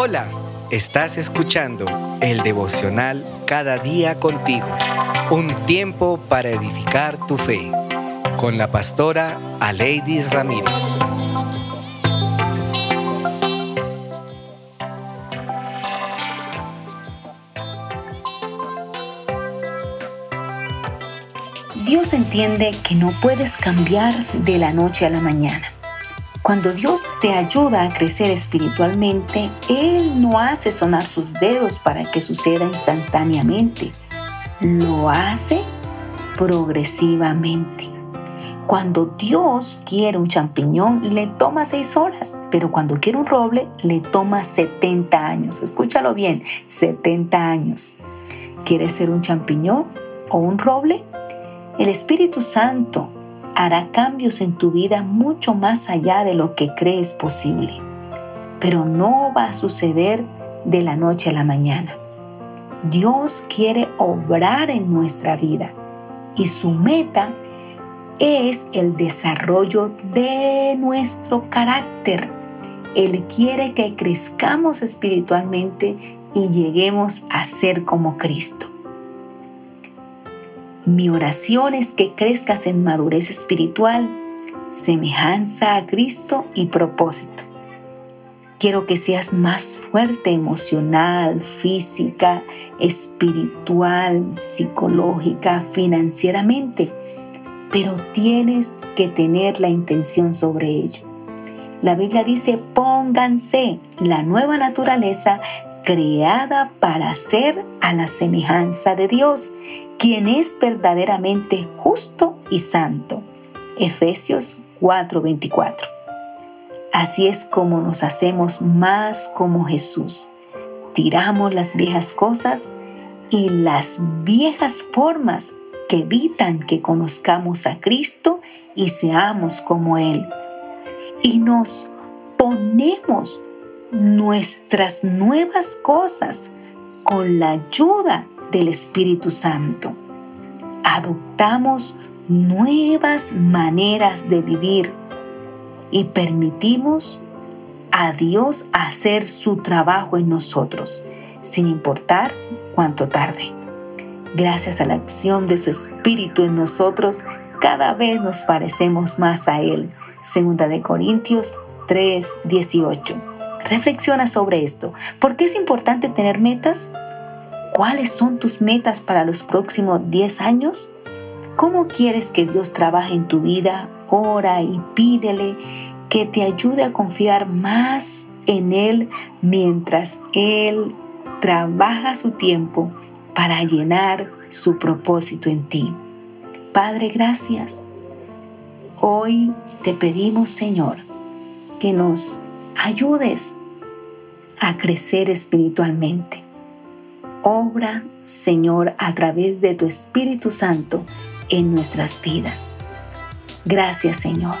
Hola, estás escuchando el devocional Cada día contigo, un tiempo para edificar tu fe, con la pastora Aleidis Ramírez. Dios entiende que no puedes cambiar de la noche a la mañana. Cuando Dios te ayuda a crecer espiritualmente, Él no hace sonar sus dedos para que suceda instantáneamente. Lo hace progresivamente. Cuando Dios quiere un champiñón, le toma seis horas, pero cuando quiere un roble, le toma 70 años. Escúchalo bien, 70 años. ¿Quieres ser un champiñón o un roble? El Espíritu Santo hará cambios en tu vida mucho más allá de lo que crees posible. Pero no va a suceder de la noche a la mañana. Dios quiere obrar en nuestra vida y su meta es el desarrollo de nuestro carácter. Él quiere que crezcamos espiritualmente y lleguemos a ser como Cristo. Mi oración es que crezcas en madurez espiritual, semejanza a Cristo y propósito. Quiero que seas más fuerte emocional, física, espiritual, psicológica, financieramente, pero tienes que tener la intención sobre ello. La Biblia dice, pónganse la nueva naturaleza creada para ser a la semejanza de Dios quien es verdaderamente justo y santo. Efesios 4:24. Así es como nos hacemos más como Jesús. Tiramos las viejas cosas y las viejas formas que evitan que conozcamos a Cristo y seamos como Él. Y nos ponemos nuestras nuevas cosas con la ayuda del Espíritu Santo. Adoptamos nuevas maneras de vivir y permitimos a Dios hacer su trabajo en nosotros, sin importar cuánto tarde. Gracias a la acción de su Espíritu en nosotros, cada vez nos parecemos más a Él. Segunda de Corintios 3, 18. Reflexiona sobre esto. ¿Por qué es importante tener metas? ¿Cuáles son tus metas para los próximos 10 años? ¿Cómo quieres que Dios trabaje en tu vida? Ora y pídele que te ayude a confiar más en Él mientras Él trabaja su tiempo para llenar su propósito en ti. Padre, gracias. Hoy te pedimos, Señor, que nos ayudes a crecer espiritualmente Obra, Señor, a través de tu Espíritu Santo en nuestras vidas. Gracias, Señor.